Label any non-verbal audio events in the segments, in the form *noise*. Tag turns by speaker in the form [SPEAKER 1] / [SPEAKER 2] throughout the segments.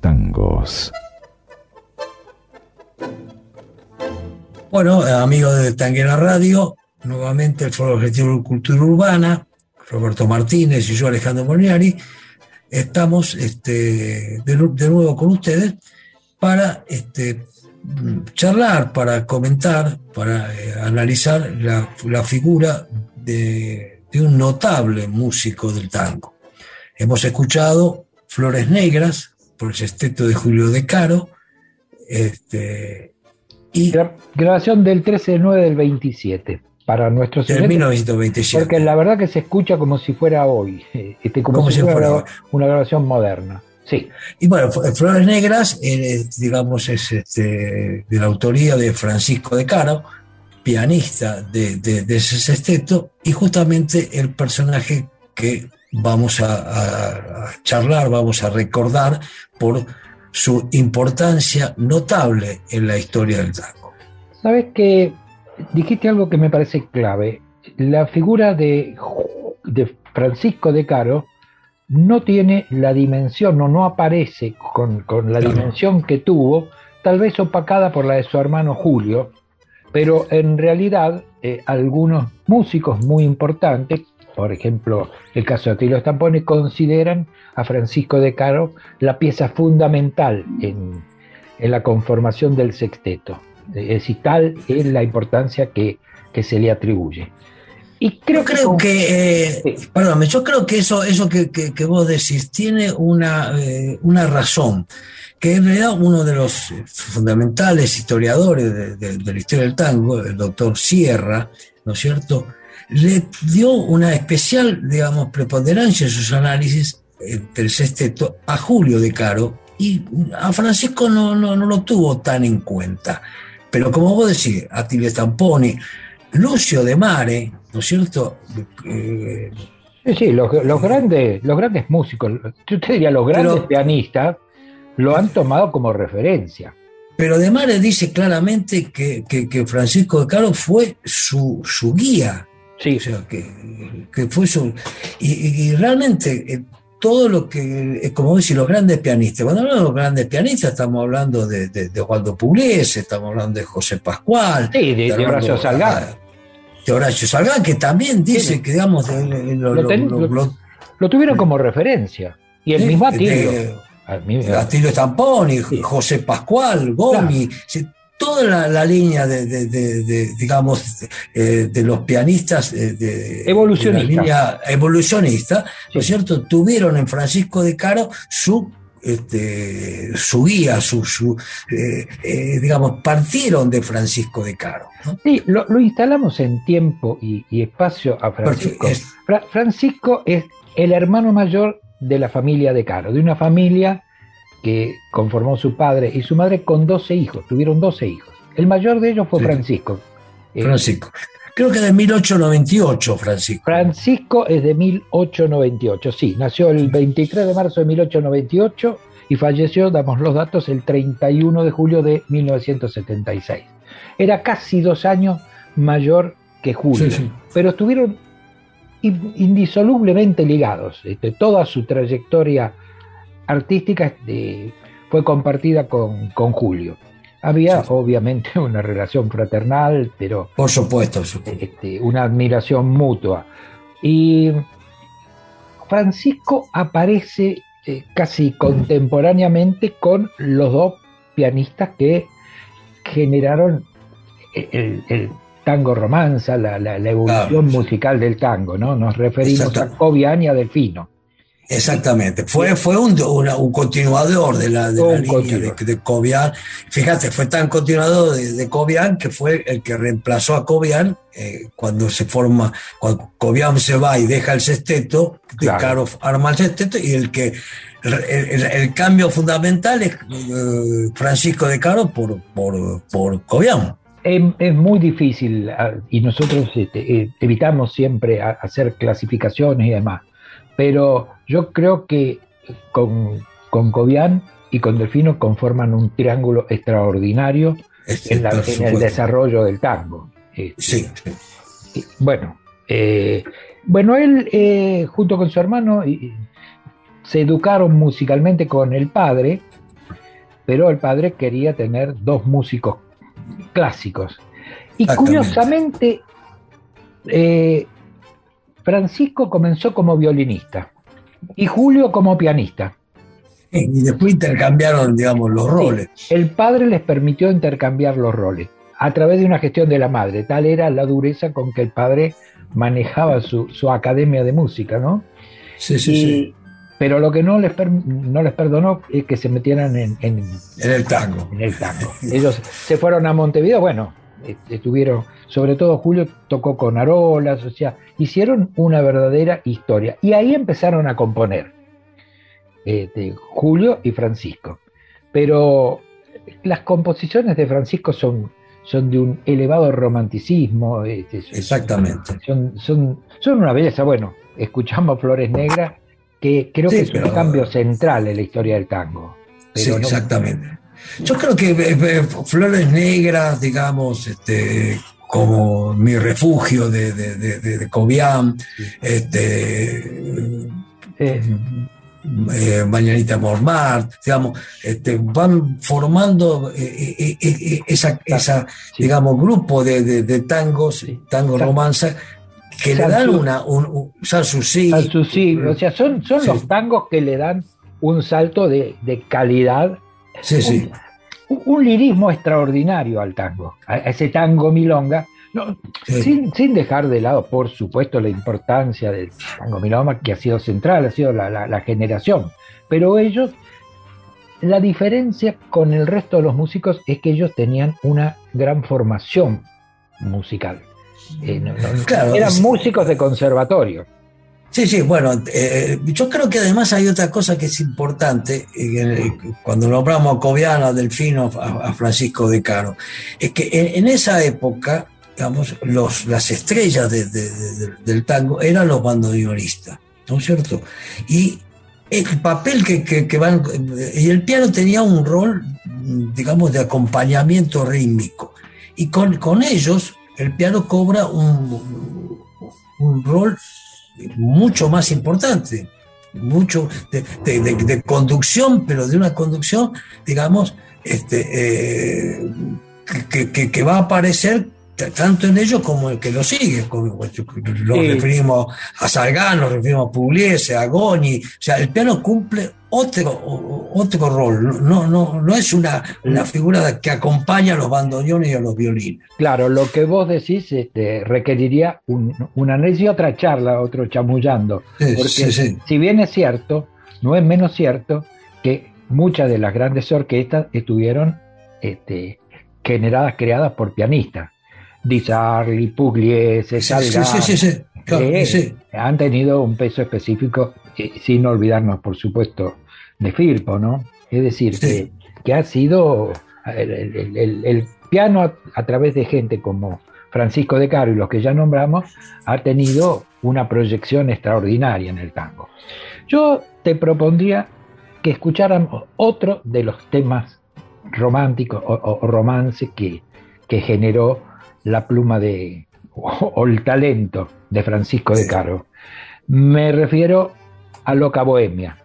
[SPEAKER 1] Tangos.
[SPEAKER 2] Bueno, amigos de Tanguera Radio, nuevamente el Foro Objetivo de Cultura Urbana, Roberto Martínez y yo, Alejandro Moniari, estamos este, de, nuevo con ustedes para este, charlar, para comentar, para eh, analizar la, figura de, un notable músico del tango. Hemos escuchado Flores Negras, por el sexteto de Julio de Caro. Este,
[SPEAKER 3] y grabación del 13 de 9 del 27 para nuestros
[SPEAKER 2] Del 1927.
[SPEAKER 3] Porque la verdad que se escucha como si fuera hoy, *laughs* este, como, si, fuera, una grabación moderna. Sí.
[SPEAKER 2] Y bueno, Flores Negras, eh, digamos, es este, de la autoría de Francisco de Caro, pianista de, de ese sexteto, y justamente el personaje que vamos a, charlar, vamos a recordar por su importancia notable en la historia del tango.
[SPEAKER 3] Sabes que dijiste algo que me parece clave. La figura de, de Francisco de Caro no tiene la dimensión o no aparece con, la dimensión que tuvo, tal vez opacada por la de su hermano Julio, pero en realidad eh, algunos músicos muy importantes por ejemplo, el caso de Atilo Stampone, consideran a Francisco de Caro la pieza fundamental en, la conformación del sexteto. Es decir, tal es la importancia que, se le atribuye.
[SPEAKER 2] Y creo, creo que, eh, perdóname, yo creo que eso, eso que, que, vos decís tiene una, eh, una razón, que en realidad uno de los fundamentales historiadores de, de, la historia del tango, el doctor Sierra, ¿no es cierto?, le dio una especial, digamos, preponderancia en sus análisis del sexteto a Julio de Caro y a Francisco no, no, no lo tuvo tan en cuenta. Pero como vos decís, Attilio Stamponi, Lucio de Mare, ¿no es cierto?
[SPEAKER 3] Eh, sí, sí, los, grandes, los grandes músicos, yo te diría los grandes pianistas, lo han tomado como referencia.
[SPEAKER 2] Pero de Mare dice claramente que, Francisco de Caro fue su, su guía.
[SPEAKER 3] Sí.
[SPEAKER 2] O sea, que, fue su. Y, realmente eh, todo lo que, eh, como decir, los grandes pianistas. Cuando hablamos de los grandes pianistas, estamos hablando de, de, de Waldo Pugliese, estamos hablando de José Pascual.
[SPEAKER 3] Sí, de, Horacio Salgán.
[SPEAKER 2] De Horacio Salgán, que también dice que, digamos,
[SPEAKER 3] lo, tuvieron como referencia. Y el mismo Atilio.
[SPEAKER 2] Atilio Stamponi, José Pascual, Gomi toda la, línea de, digamos, eh, de los pianistas eh, de,
[SPEAKER 3] evolucionista,
[SPEAKER 2] evolucionista ¿no es cierto? Tuvieron en Francisco de Caro su este, su guía, su, su eh, digamos, partieron de Francisco de Caro.
[SPEAKER 3] Sí, lo, instalamos en tiempo y, espacio a Francisco. Francisco es el hermano mayor de la familia de Caro, de una familia que conformó su padre y su madre con 12 hijos, tuvieron 12 hijos. El mayor de ellos fue Francisco.
[SPEAKER 2] Eh, Francisco. Creo que de 1898, Francisco.
[SPEAKER 3] Francisco es de 1898, sí. Nació el 23 de marzo de 1898 y falleció, damos los datos, el 31 de julio de 1976. Era casi dos años mayor que Julio, pero estuvieron indisolublemente ligados. Este, toda su trayectoria artística este, fue compartida con, Julio. Había obviamente *laughs* una relación fraternal, pero...
[SPEAKER 2] Por supuesto,
[SPEAKER 3] este, una admiración mutua. Y Francisco aparece eh, casi contemporáneamente con los dos pianistas que generaron el, tango romanza, la, evolución musical del tango, ¿no? Nos referimos a Cobian y a Delfino.
[SPEAKER 2] Exactamente, fue, fue un, un continuador de la, de la línea de, Cobian. Fíjate, fue tan continuador de, de, Cobian que fue el que reemplazó a Cobian eh, cuando se forma, cuando Cobian se va y deja el sexteto, de Caro arma el sexteto y el que el, cambio fundamental es eh, Francisco de Caro por, por, por Cobian.
[SPEAKER 3] Es, muy difícil ah, y nosotros este, eh, evitamos siempre hacer clasificaciones y demás pero yo creo que con, con Cobian y con Delfino conforman un triángulo extraordinario en, el desarrollo del tango.
[SPEAKER 2] Este,
[SPEAKER 3] sí. Bueno, eh, bueno, él eh, junto con su hermano se educaron musicalmente con el padre, pero el padre quería tener dos músicos clásicos. Y curiosamente, eh, Francisco comenzó como violinista y Julio como pianista. *laughs*
[SPEAKER 2] Y después intercambiaron, digamos, los roles.
[SPEAKER 3] el padre les permitió intercambiar los roles a través de una gestión de la madre. Tal era la dureza con que el padre manejaba su, academia de música, ¿no?
[SPEAKER 2] Sí, sí, sí.
[SPEAKER 3] Pero lo que no les, no les perdonó es que se metieran en,
[SPEAKER 2] en, el tango.
[SPEAKER 3] En el tango. Ellos se fueron a Montevideo, bueno, estuvieron, sobre todo Julio tocó con Arolas, o sea, hicieron una verdadera historia. Y ahí empezaron a componer, este, Julio y Francisco. Pero las composiciones de Francisco son, son de un elevado romanticismo. Este,
[SPEAKER 2] Exactamente.
[SPEAKER 3] Son, son, son una belleza. Bueno, escuchamos Flores Negras, que creo que es un cambio central en la historia del tango.
[SPEAKER 2] sí, exactamente. Yo creo que eh, eh, Flores Negras, digamos, este, como mi refugio de, de, de, Cobian, este, eh, Mañanita Mormart, digamos, este, van formando esa, esa digamos, grupo de, tangos, tango romanza, que le dan una, un,
[SPEAKER 3] sí. o sea, son, son los tangos que le dan un salto de, de calidad.
[SPEAKER 2] Sí,
[SPEAKER 3] un,
[SPEAKER 2] sí.
[SPEAKER 3] Un, lirismo extraordinario al tango, a ese tango milonga, sin, dejar de lado, por supuesto, la importancia del tango miloma, que ha sido central, ha sido la, generación. Pero ellos, la diferencia con el resto de los músicos es que ellos tenían una gran formación musical. Eh, eran músicos de conservatorio.
[SPEAKER 2] Sí, sí, bueno, eh, yo creo que además hay otra cosa que es importante, eh, cuando nombramos a Cobiano, a Delfino, a, Francisco de Caro, es que en, esa época, digamos, los, las estrellas del tango eran los bandoneonistas, ¿no es cierto? Y el papel que, que, van, y el piano tenía un rol, digamos, de acompañamiento rítmico, y con, con ellos el piano cobra un, un rol mucho más importante, mucho de, conducción, pero de una conducción, digamos, este, eh, que, va a aparecer tanto en ellos como el que lo sigue. Lo referimos a Salgán, nos referimos a Pugliese, a Goni. O sea, el piano cumple otro, otro rol. No, no, no es una, una figura que acompaña a los bandoneones y a los violines.
[SPEAKER 3] Claro, lo que vos decís este, requeriría un, un, análisis y otra charla, otro chamullando. porque si bien es cierto, no es menos cierto que muchas de las grandes orquestas estuvieron este, generadas, creadas por pianistas. Di Sarli, Pugliese, sí, han tenido un peso específico, eh, sin olvidarnos, por supuesto, de Firpo, ¿no? Es decir, que, ha sido el, piano a, través de gente como Francisco de Caro y los que ya nombramos, ha tenido una proyección extraordinaria en el tango. Yo te propondría que escucháramos otro de los temas románticos o, romance que, que generó la pluma de, o, el talento de Francisco de Caro. Me refiero a Loca Bohemia.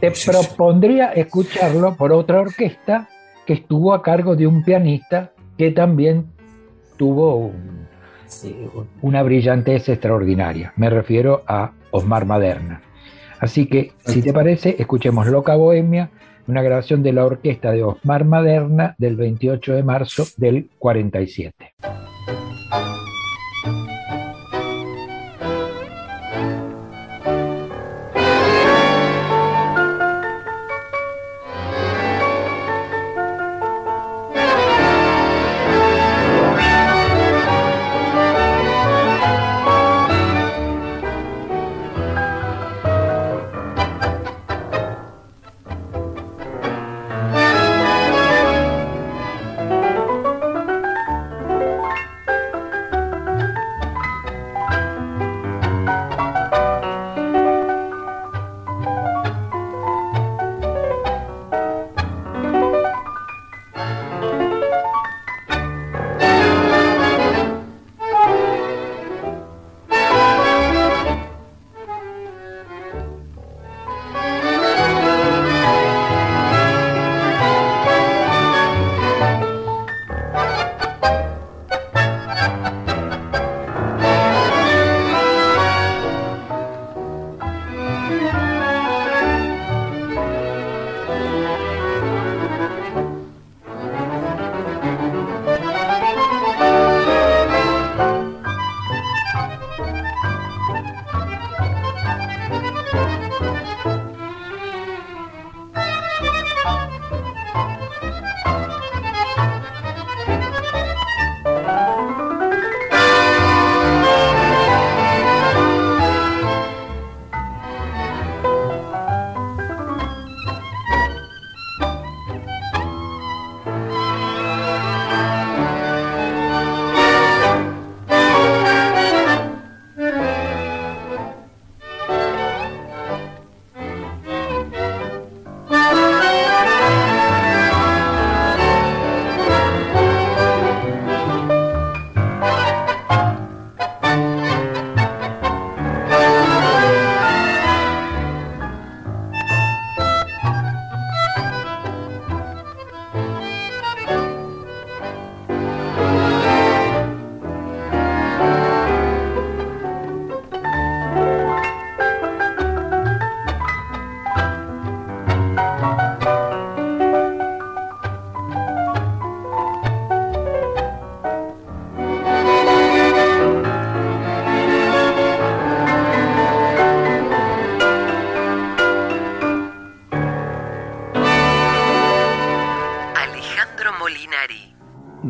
[SPEAKER 3] te propondría escucharlo por otra orquesta que estuvo a cargo de un pianista que también tuvo una brillantez extraordinaria. Me refiero a Osmar Maderna. Así que, si te parece, escuchemos Loca Bohemia una grabación de la orquesta de Osmar Maderna del 28 de marzo del 47.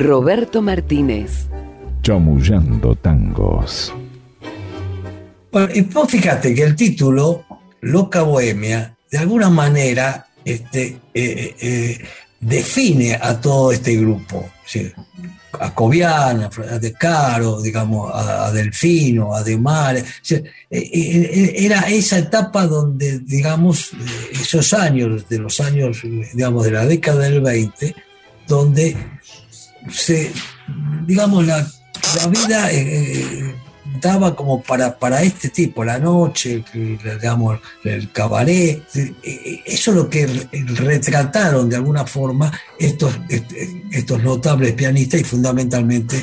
[SPEAKER 4] Roberto Martínez.
[SPEAKER 1] Chamullando tangos.
[SPEAKER 2] Bueno, y vos fíjate que el título, Loca Bohemia, de alguna manera este, eh, eh, define a todo este grupo. a Cobian, a De Caro, digamos, a, Delfino, a De Mare. Eh, era esa etapa donde, digamos, esos años, de los años, digamos, de la década del 20, donde se, digamos, la, la vida daba como para, para este tipo, la noche, digamos, el cabaret. Eso es lo que retrataron de alguna forma estos, estos notables pianistas y fundamentalmente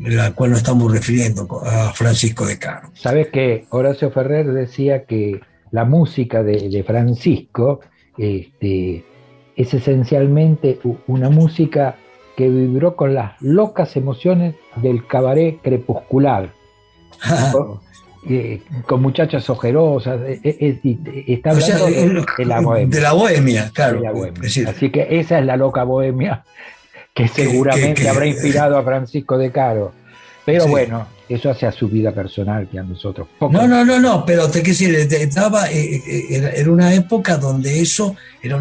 [SPEAKER 2] la cual nos estamos refiriendo a Francisco de Caro.
[SPEAKER 3] Sabes que Horacio Ferrer decía que la música de, Francisco este, es esencialmente una música que vibró con las locas emociones del cabaret crepuscular *laughs* Eh, con muchachas ojerosas, eh, eh, está hablando de, la bohemia.
[SPEAKER 2] De la bohemia, claro.
[SPEAKER 3] Así que esa es la loca bohemia que seguramente habrá inspirado a Francisco de Caro. Pero bueno, eso hace a su vida personal que a nosotros.
[SPEAKER 2] No, no, no, no, pero te quiero decir, estaba, era una época donde eso era,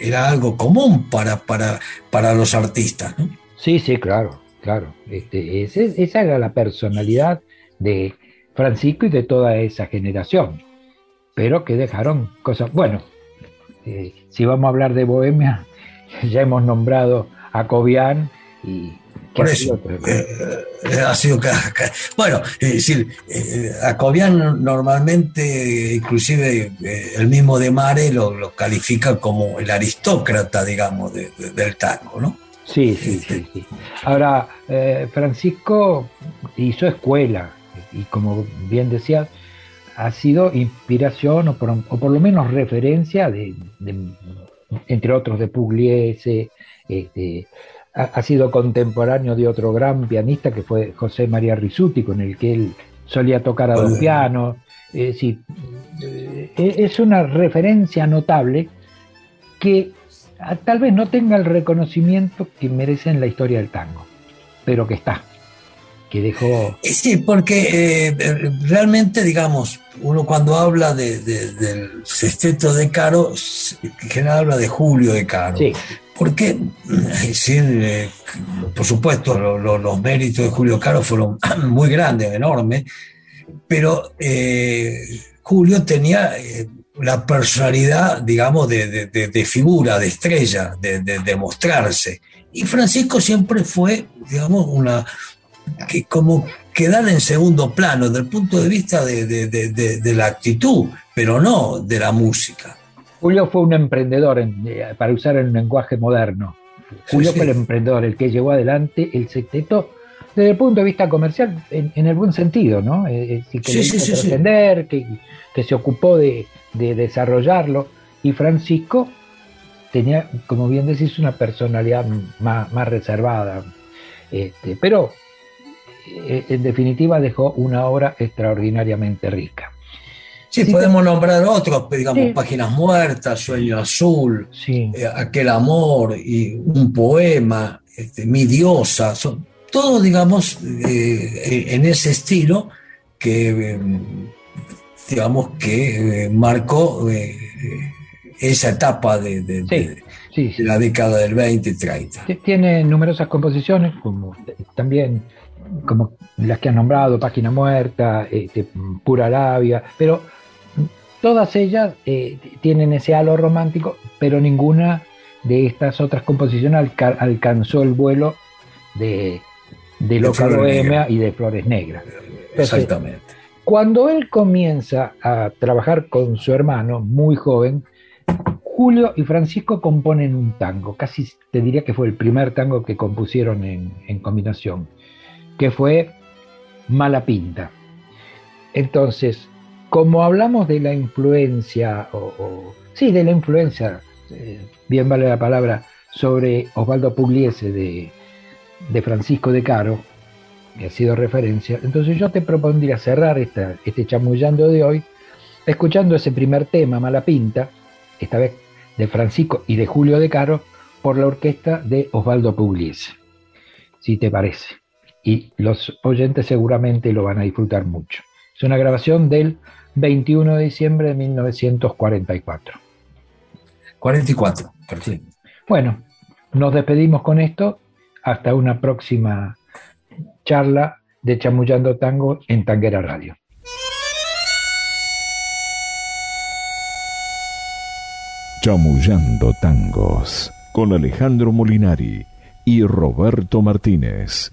[SPEAKER 2] era algo común para, para, para los artistas. ¿no?
[SPEAKER 3] Sí, sí, claro claro. Este, esa era la personalidad de Francisco y de toda esa generación, pero que dejaron cosas. Bueno, eh, si vamos a hablar de Bohemia, *laughs* ya hemos nombrado a Cobian y.
[SPEAKER 2] Por eso, eh, eh, ha sido, bueno, es decir, a Cobian normalmente, inclusive el mismo De Mare lo, califica como el aristócrata, digamos, del tango, ¿no?
[SPEAKER 3] Sí, sí, sí. sí. Ahora, eh, Francisco hizo escuela y como bien decías, ha sido inspiración o por, lo menos referencia de, entre otros de Pugliese, este, ha, sido contemporáneo de otro gran pianista que fue José María Risuti, con el que él solía tocar a un piano. Eh, es una referencia notable que tal vez no tenga el reconocimiento que merece en la historia del tango, pero que está, que dejó...
[SPEAKER 2] Sí, porque eh, realmente, digamos, uno cuando habla del sexteto de Caro, en general habla de Julio de Caro. Sí. Porque, eh, por supuesto, los méritos de Julio Caro fueron *clears throat* muy grandes, enormes, pero eh, Julio tenía la personalidad, digamos, de, figura, de estrella, de, mostrarse. Y Francisco siempre fue, digamos, una que como quedar en segundo plano desde el punto de vista de, la actitud, pero no de la música.
[SPEAKER 3] Julio fue un emprendedor, eh, para usar el lenguaje moderno. Julio fue el emprendedor, el que llevó adelante el secreto desde el punto de vista comercial, en, el buen sentido, ¿no? Eh, eh, que, que, que se ocupó de, de desarrollarlo. Y Francisco tenía, como bien decís, una personalidad más, reservada. Este, pero en definitiva dejó una obra extraordinariamente rica.
[SPEAKER 2] Sí, podemos nombrar otros, digamos, Páginas Muertas, Sueño Azul, eh, Aquel Amor, y un poema, este, Mi Diosa, son todos, digamos, eh, en ese estilo que digamos, que eh, marcó eh, esa etapa de, la década del 20 y 30.
[SPEAKER 3] Tiene numerosas composiciones, como también como las que has nombrado, Página Muerta, este, Pura Arabia, pero todas ellas eh, tienen ese halo romántico, pero ninguna de estas otras composiciones alcanzó el vuelo de, de Loca Bohemia y de Flores Negras.
[SPEAKER 2] Exactamente.
[SPEAKER 3] Cuando él comienza a trabajar con su hermano, muy joven, Julio y Francisco componen un tango, casi te diría que fue el primer tango que compusieron en, combinación, que fue Mala Pinta. Entonces, como hablamos de la influencia, o, sí, de la influencia, eh, bien vale la palabra, sobre Osvaldo Pugliese de, Francisco de Caro, que ha sido referencia. Entonces yo te propondría cerrar este chamullando de hoy escuchando ese primer tema, Mala Pinta, esta vez de Francisco y de Julio de Caro, por la orquesta de Osvaldo Pugliese, si te parece. Y los oyentes seguramente lo van a disfrutar mucho. Es una grabación del 21 de diciembre de 1944.
[SPEAKER 2] 44, perfecto.
[SPEAKER 3] Bueno, nos despedimos con esto. Hasta una próxima charla de Chamullando Tango en Tanguera Radio.
[SPEAKER 1] Chamullando Tangos con Alejandro Molinari y Roberto Martínez.